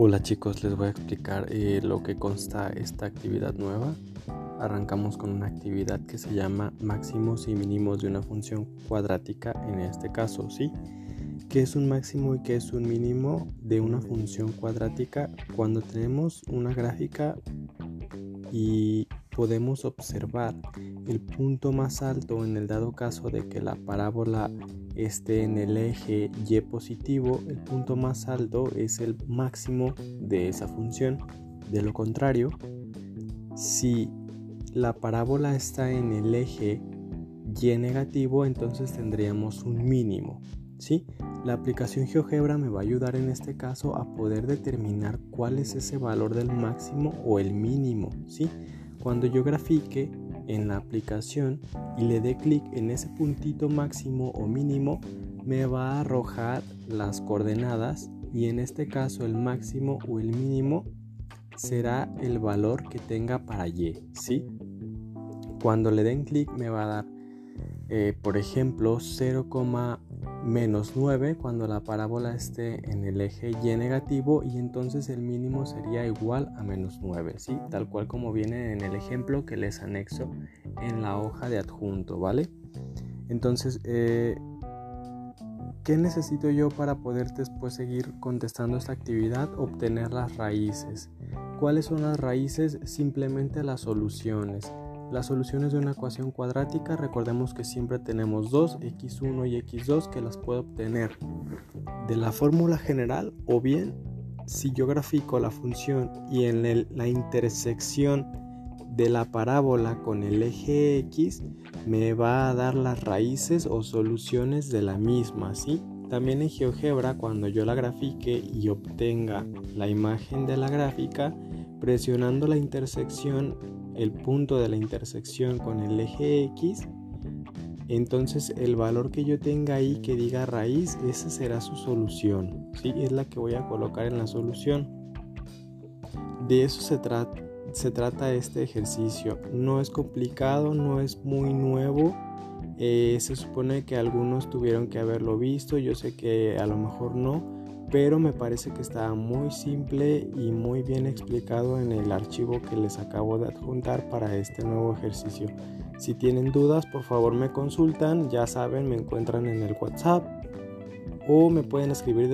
Hola chicos, les voy a explicar eh, lo que consta esta actividad nueva. Arrancamos con una actividad que se llama máximos y mínimos de una función cuadrática en este caso, ¿sí? ¿Qué es un máximo y qué es un mínimo de una función cuadrática? Cuando tenemos una gráfica y podemos observar el punto más alto en el dado caso de que la parábola esté en el eje y positivo, el punto más alto es el máximo de esa función. De lo contrario, si la parábola está en el eje y negativo, entonces tendríamos un mínimo. ¿sí? La aplicación GeoGebra me va a ayudar en este caso a poder determinar cuál es ese valor del máximo o el mínimo. ¿sí? Cuando yo grafique en la aplicación y le dé clic en ese puntito máximo o mínimo, me va a arrojar las coordenadas y en este caso el máximo o el mínimo será el valor que tenga para y, ¿sí? Cuando le den clic me va a dar, eh, por ejemplo, 0, menos 9 cuando la parábola esté en el eje y negativo y entonces el mínimo sería igual a menos 9, ¿sí? tal cual como viene en el ejemplo que les anexo en la hoja de adjunto, ¿vale? Entonces, eh, ¿qué necesito yo para poder después seguir contestando esta actividad? Obtener las raíces. ¿Cuáles son las raíces? Simplemente las soluciones. Las soluciones de una ecuación cuadrática, recordemos que siempre tenemos dos, x1 y x2, que las puedo obtener de la fórmula general o bien si yo grafico la función y en la intersección de la parábola con el eje x me va a dar las raíces o soluciones de la misma, ¿sí? También en GeoGebra cuando yo la grafique y obtenga la imagen de la gráfica, presionando la intersección el punto de la intersección con el eje X, entonces el valor que yo tenga ahí que diga raíz, esa será su solución. ¿sí? Es la que voy a colocar en la solución. De eso se, se trata este ejercicio. No es complicado, no es muy nuevo. Eh, se supone que algunos tuvieron que haberlo visto, yo sé que a lo mejor no pero me parece que está muy simple y muy bien explicado en el archivo que les acabo de adjuntar para este nuevo ejercicio. Si tienen dudas, por favor me consultan, ya saben, me encuentran en el WhatsApp o me pueden escribir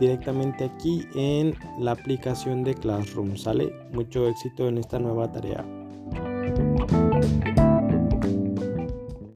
directamente aquí en la aplicación de Classroom. ¿Sale? Mucho éxito en esta nueva tarea.